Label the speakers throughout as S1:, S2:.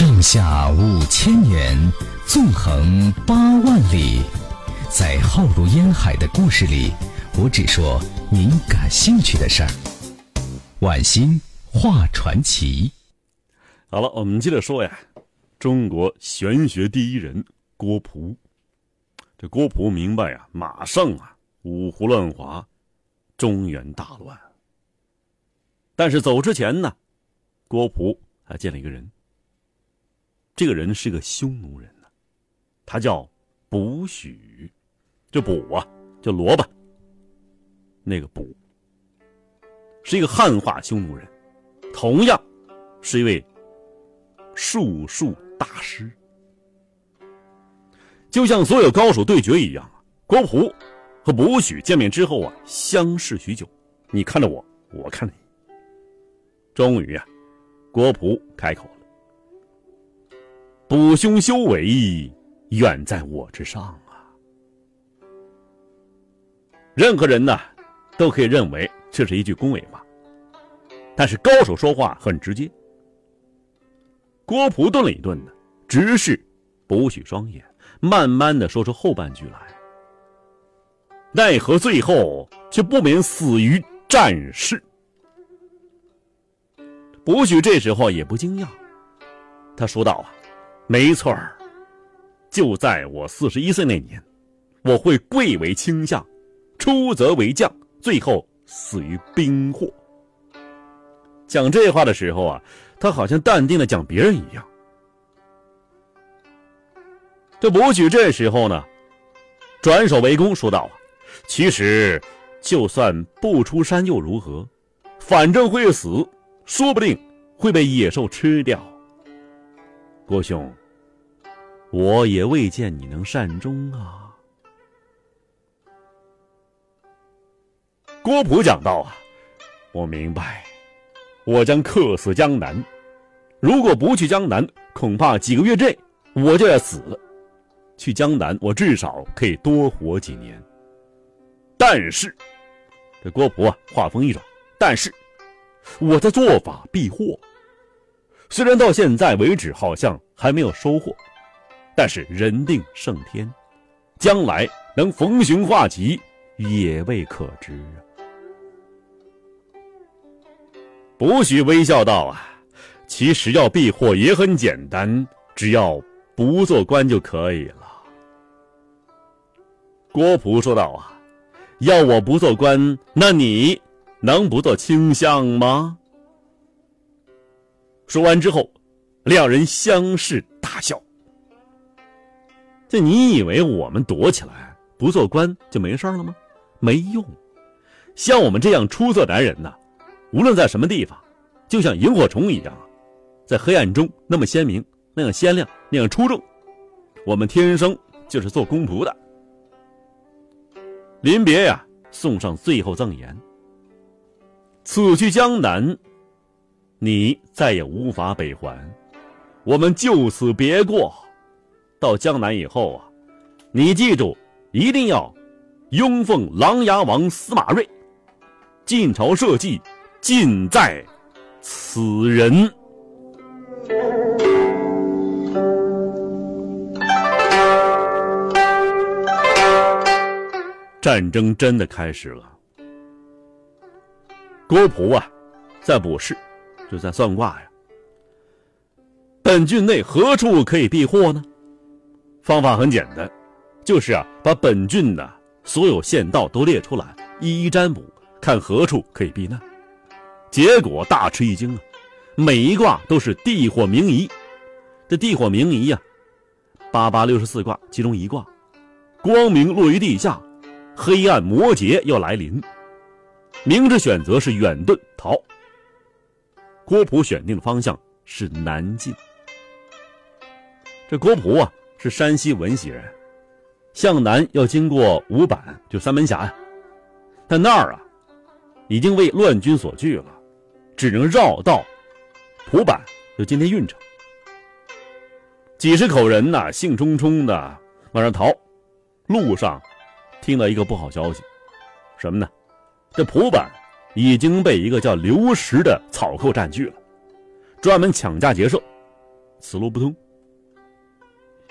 S1: 上下五千年，纵横八万里，在浩如烟海的故事里，我只说您感兴趣的事儿。晚星画传奇。
S2: 好了，我们接着说呀，中国玄学第一人郭璞。这郭璞明白呀，马上啊，五胡乱华，中原大乱。但是走之前呢，郭璞还见了一个人。这个人是个匈奴人呢，他叫卜许，这卜啊叫萝卜，那个卜是一个汉化匈奴人，同样是一位术数大师。就像所有高手对决一样啊，郭璞和卜许见面之后啊，相视许久，你看着我，我看着你。终于啊，郭璞开口了。卜兄修为远在我之上啊！任何人呢，都可以认为这是一句恭维话，但是高手说话很直接。郭璞顿了一顿呢，直视卜许双眼，慢慢的说出后半句来。奈何最后却不免死于战事。卜许这时候也不惊讶，他说道啊。没错儿，就在我四十一岁那年，我会贵为卿相，出则为将，最后死于兵祸。讲这话的时候啊，他好像淡定的讲别人一样。这伯举这时候呢，转手为攻，说道：“啊，其实就算不出山又如何？反正会死，说不定会被野兽吃掉。”郭兄。我也未见你能善终啊！郭璞讲道啊，我明白，我将客死江南。如果不去江南，恐怕几个月内我就要死了。去江南，我至少可以多活几年。但是，这郭璞啊，话锋一转，但是我的做法避祸，虽然到现在为止好像还没有收获。但是人定胜天，将来能逢凶化吉也未可知啊！不许微笑道啊，其实要避祸也很简单，只要不做官就可以了。郭璞说道啊，要我不做官，那你能不做卿相吗？说完之后，两人相视大笑。这你以为我们躲起来不做官就没事了吗？没用，像我们这样出色男人呢，无论在什么地方，就像萤火虫一样，在黑暗中那么鲜明，那样鲜亮，那样出众。我们天生就是做公仆的。临别呀，送上最后赠言：此去江南，你再也无法北还，我们就此别过。到江南以后啊，你记住，一定要拥奉琅琊王司马睿，晋朝社稷尽在此人。战争真的开始了。郭璞啊，在卜筮，就在算卦呀。本郡内何处可以避祸呢？方法很简单，就是啊，把本郡的所有县道都列出来，一一占卜，看何处可以避难。结果大吃一惊啊，每一卦都是地火明夷。这地火明夷呀，八八六十四卦其中一卦，光明落于地下，黑暗摩羯要来临。明智选择是远遁逃。郭璞选定的方向是南进。这郭璞啊。是山西闻喜人，向南要经过五坂，就三门峡呀。但那儿啊，已经为乱军所据了，只能绕道蒲坂，就今天运城。几十口人呐，兴冲冲的往上逃。路上听到一个不好消息，什么呢？这蒲坂已经被一个叫刘石的草寇占据了，专门抢家劫舍。此路不通。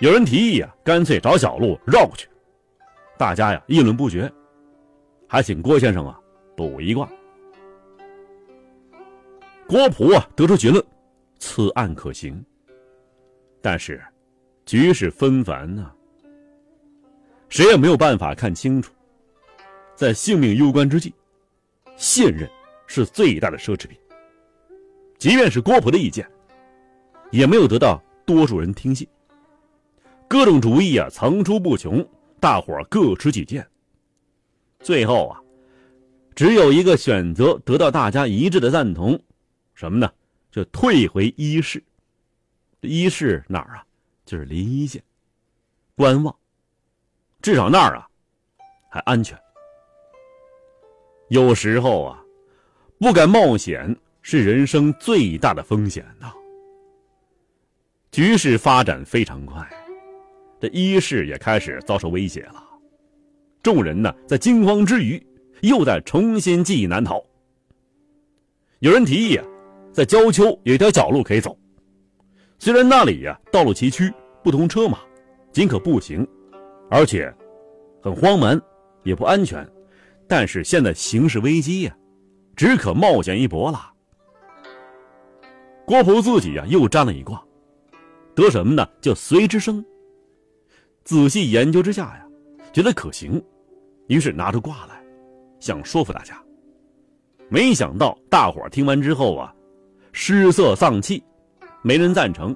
S2: 有人提议啊，干脆找小路绕过去。大家呀议论不绝，还请郭先生啊卜一卦。郭璞啊得出结论，此案可行。但是，局势纷繁呐，谁也没有办法看清楚。在性命攸关之际，信任是最大的奢侈品。即便是郭璞的意见，也没有得到多数人听信。各种主意啊层出不穷，大伙各持己见。最后啊，只有一个选择得到大家一致的赞同，什么呢？就退回一市。一市哪儿啊？就是临沂县，观望，至少那儿啊还安全。有时候啊，不敢冒险是人生最大的风险呐。局势发展非常快，这一世也开始遭受威胁了。众人呢，在惊慌之余，又在重新记忆难逃。有人提议啊，在郊丘有一条小路可以走，虽然那里呀道路崎岖，不通车马，仅可步行，而且很荒蛮，也不安全。但是现在形势危机呀，只可冒险一搏了。郭璞自己呀又占了一卦，得什么呢？叫随之生。仔细研究之下呀，觉得可行，于是拿出卦来，想说服大家。没想到大伙听完之后啊，失色丧气，没人赞成，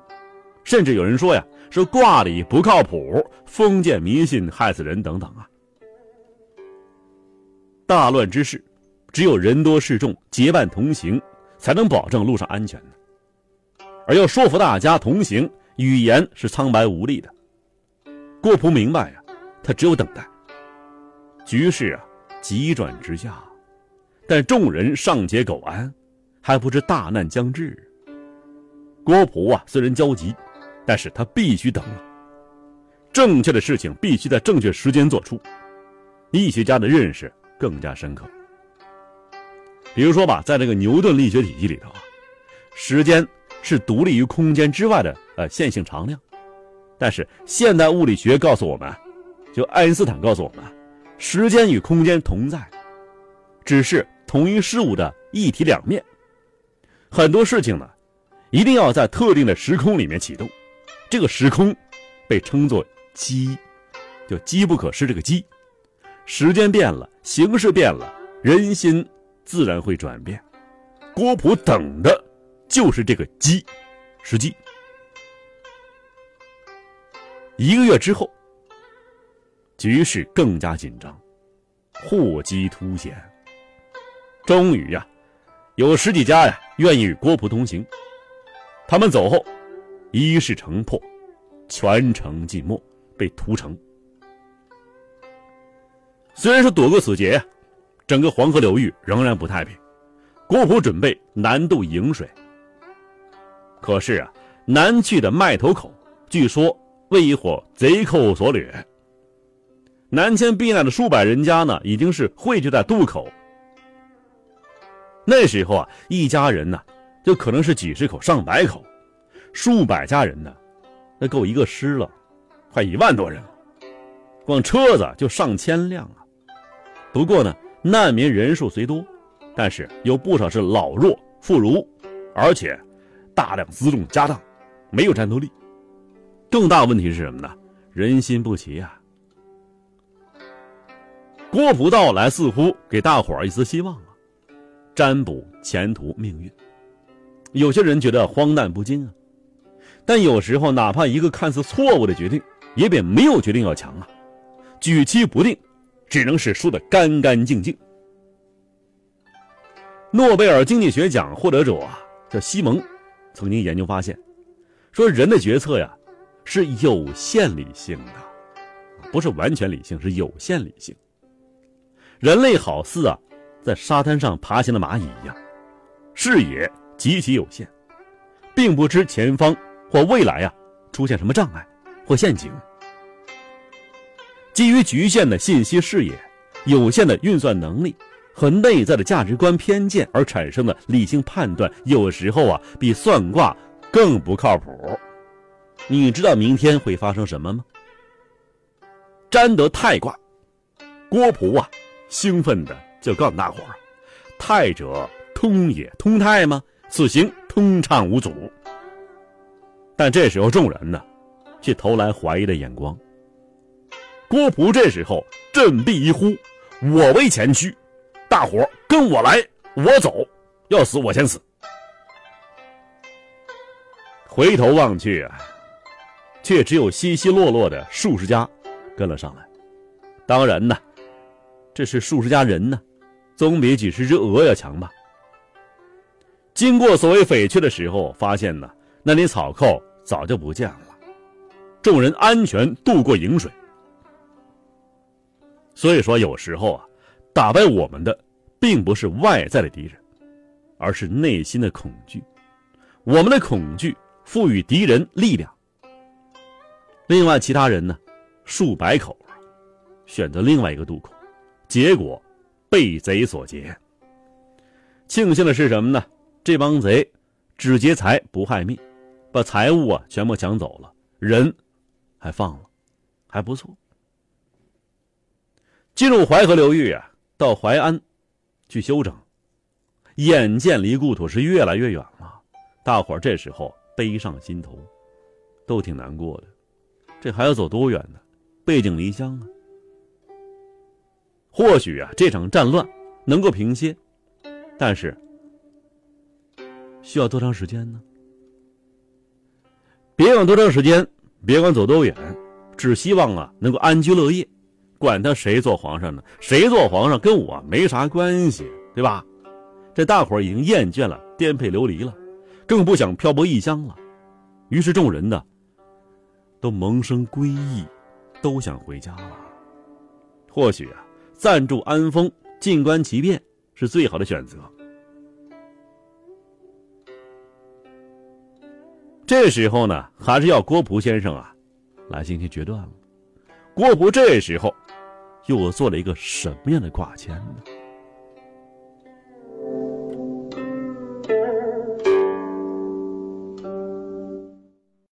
S2: 甚至有人说呀，说卦里不靠谱，封建迷信，害死人等等啊。大乱之势，只有人多势众结伴同行，才能保证路上安全呢。而要说服大家同行，语言是苍白无力的。郭璞明白呀，他只有等待。局势啊急转直下，但众人尚且苟安，还不知大难将至。郭璞啊虽然焦急，但是他必须等。正确的事情必须在正确时间做出。医学家的认识。更加深刻。比如说吧，在这个牛顿力学体系里头啊，时间是独立于空间之外的呃线性常量，但是现代物理学告诉我们，就爱因斯坦告诉我们，时间与空间同在，只是同一事物的一体两面。很多事情呢，一定要在特定的时空里面启动，这个时空被称作机，就机不可失这个机。时间变了，形势变了，人心自然会转变。郭璞等的就是这个机，时机。一个月之后，局势更加紧张，祸机凸显。终于呀，有十几家呀愿意与郭璞同行。他们走后，一是城破，全城尽没，被屠城。虽然是躲过此劫，整个黄河流域仍然不太平。郭璞准备南渡颍水，可是啊，南去的麦头口据说为一伙贼寇所掠。南迁避难的数百人家呢，已经是汇聚在渡口。那时候啊，一家人呢，就可能是几十口、上百口，数百家人呢，那够一个师了，快一万多人了，光车子就上千辆啊。不过呢，难民人数虽多，但是有不少是老弱妇孺，而且大量辎重家当，没有战斗力。更大问题是什么呢？人心不齐啊！郭璞到来似乎给大伙儿一丝希望啊，占卜前途命运。有些人觉得荒诞不经啊，但有时候哪怕一个看似错误的决定，也比没有决定要强啊。举棋不定。只能是输得干干净净。诺贝尔经济学奖获得者啊，叫西蒙，曾经研究发现，说人的决策呀是有限理性的，不是完全理性，是有限理性。人类好似啊在沙滩上爬行的蚂蚁一样，视野极其有限，并不知前方或未来呀出现什么障碍或陷阱。基于局限的信息视野、有限的运算能力和内在的价值观偏见而产生的理性判断，有时候啊比算卦更不靠谱。你知道明天会发生什么吗？占得太卦，郭璞啊，兴奋的就告诉大伙儿：“太者通也，通泰吗？此行通畅无阻。”但这时候众人呢，却投来怀疑的眼光。郭璞这时候振臂一呼：“我为前驱，大伙儿跟我来，我走，要死我先死。”回头望去啊，却只有稀稀落落的数十家跟了上来。当然呢，这是数十家人呢，总比几十只鹅要强吧。经过所谓匪区的时候，发现呢，那里草寇早就不见了，众人安全渡过颍水。所以说，有时候啊，打败我们的，并不是外在的敌人，而是内心的恐惧。我们的恐惧。赋予敌人力量。另外，其他人呢，数百口，选择另外一个渡口，结果被贼所劫。庆幸的是什么呢？这帮贼只劫财不害命，把财物啊全部抢走了，人还放了，还不错。进入淮河流域啊，到淮安去休整，眼见离故土是越来越远了，大伙这时候。悲上心头，都挺难过的。这还要走多远呢？背井离乡啊！或许啊，这场战乱能够平息，但是需要多长时间呢？别管多长时间，别管走多远，只希望啊能够安居乐业。管他谁做皇上呢？谁做皇上跟我没啥关系，对吧？这大伙儿已经厌倦了颠沛流离了。更不想漂泊异乡了，于是众人呢，都萌生归意，都想回家了。或许啊，暂住安丰，静观其变，是最好的选择。这时候呢，还是要郭璞先生啊，来进行决断了。郭璞这时候，又做了一个什么样的卦签呢？